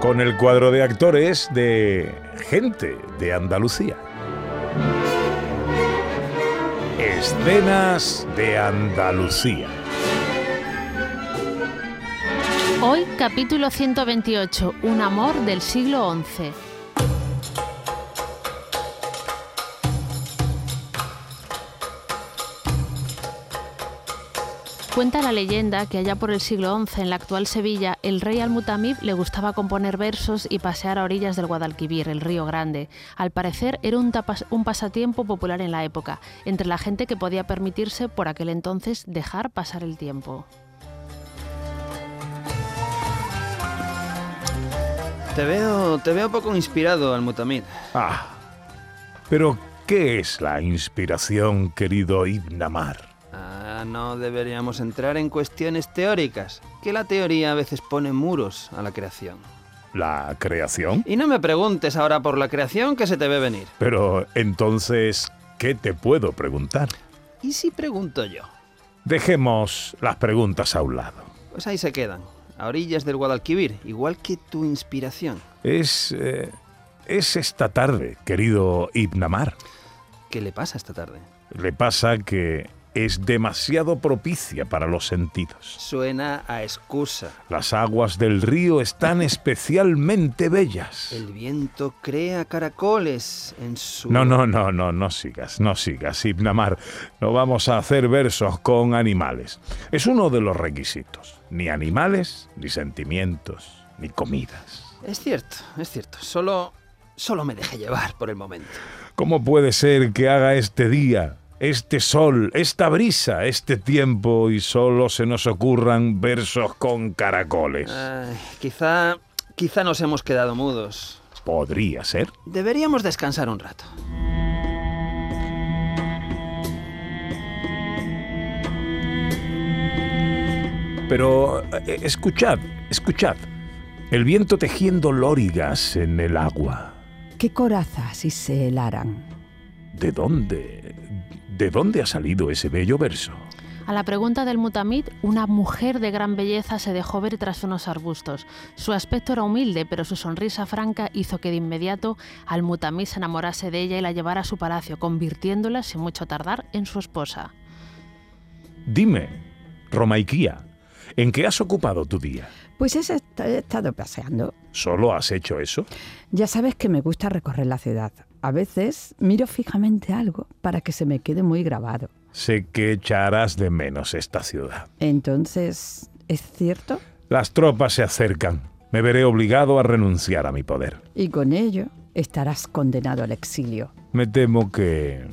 Con el cuadro de actores de Gente de Andalucía. Escenas de Andalucía. Hoy capítulo 128, Un amor del siglo XI. Cuenta la leyenda que allá por el siglo XI, en la actual Sevilla, el rey Al-Mutamib le gustaba componer versos y pasear a orillas del Guadalquivir, el río Grande. Al parecer era un, tapas- un pasatiempo popular en la época, entre la gente que podía permitirse por aquel entonces dejar pasar el tiempo. Te veo, te veo poco inspirado, Al-Mutamid. Ah, pero ¿qué es la inspiración, querido Ibn Amar? No deberíamos entrar en cuestiones teóricas, que la teoría a veces pone muros a la creación. ¿La creación? Y no me preguntes ahora por la creación que se te ve venir. Pero entonces, ¿qué te puedo preguntar? ¿Y si pregunto yo? Dejemos las preguntas a un lado. Pues ahí se quedan, a orillas del Guadalquivir, igual que tu inspiración. Es. eh, es esta tarde, querido Ibn Amar. ¿Qué le pasa esta tarde? Le pasa que es demasiado propicia para los sentidos. Suena a excusa. Las aguas del río están especialmente bellas. El viento crea caracoles en su... No, no, no, no, no sigas, no sigas, Ibn Amar. No vamos a hacer versos con animales. Es uno de los requisitos. Ni animales, ni sentimientos, ni comidas. Es cierto, es cierto. Solo... Solo me dejé llevar por el momento. ¿Cómo puede ser que haga este día, este sol, esta brisa, este tiempo y solo se nos ocurran versos con caracoles? Ay, quizá... Quizá nos hemos quedado mudos. Podría ser. Deberíamos descansar un rato. Pero eh, escuchad, escuchad. El viento tejiendo lórigas en el agua. ¿Qué corazas si se helaran? ¿De dónde? ¿De dónde ha salido ese bello verso? A la pregunta del mutamid, una mujer de gran belleza se dejó ver tras unos arbustos. Su aspecto era humilde, pero su sonrisa franca hizo que de inmediato al mutamid se enamorase de ella y la llevara a su palacio, convirtiéndola, sin mucho tardar, en su esposa. Dime, Romaiquía, ¿en qué has ocupado tu día? Pues he est- he estado paseando. ¿Solo has hecho eso? Ya sabes que me gusta recorrer la ciudad. A veces miro fijamente algo para que se me quede muy grabado. Sé que echarás de menos esta ciudad. Entonces, ¿es cierto? Las tropas se acercan. Me veré obligado a renunciar a mi poder. Y con ello estarás condenado al exilio. Me temo que...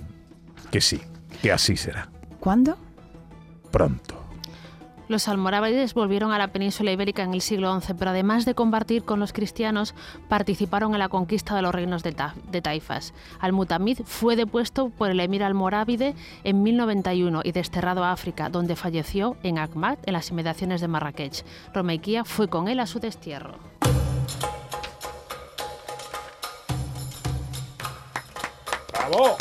que sí, que así será. ¿Cuándo? Pronto. Los almorávides volvieron a la península ibérica en el siglo XI, pero además de combatir con los cristianos, participaron en la conquista de los reinos de, Ta- de Taifas. Al-Mutamid fue depuesto por el emir almorávide en 1091 y desterrado a África, donde falleció en Akmat, en las inmediaciones de Marrakech. Romeiquía fue con él a su destierro. ¡Bravo!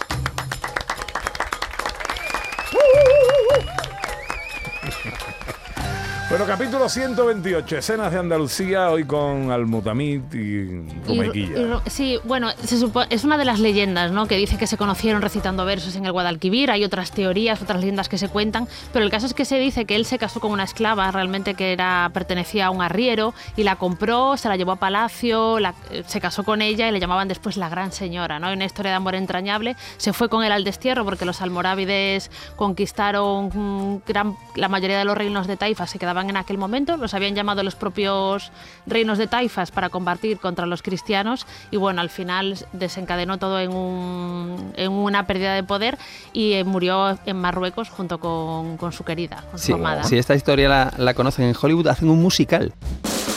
Bueno, capítulo 128, escenas de Andalucía, hoy con Almutamid y Y- Rumaiquilla. y sí, bueno, se supo- es una de las leyendas, ¿no? Que dice que se conocieron recitando versos en el Guadalquivir. Hay otras teorías, otras leyendas que se cuentan, pero el caso es que se dice que él se casó con una esclava, realmente que era pertenecía a un arriero y la compró, se la llevó a palacio, la- eh, se casó con ella y le llamaban después la gran señora, ¿no? Hay una historia de amor entrañable. Se fue con él al destierro porque los almorávides conquistaron mm, gran- la mayoría de los reinos de Taifas se quedaban en aquel momento, los habían llamado los propios reinos de Taifas para combatir contra los cristianos y bueno, al final desencadenó todo en, un- en una pérdida de poder y eh, murió en Marruecos junto con, con su querida, con su Sí, amada. si esta historia la, la conocen en Hollywood, hacen un musical.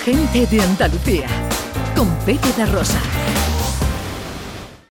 Gente de Andalucía, con Pepe de Rosa.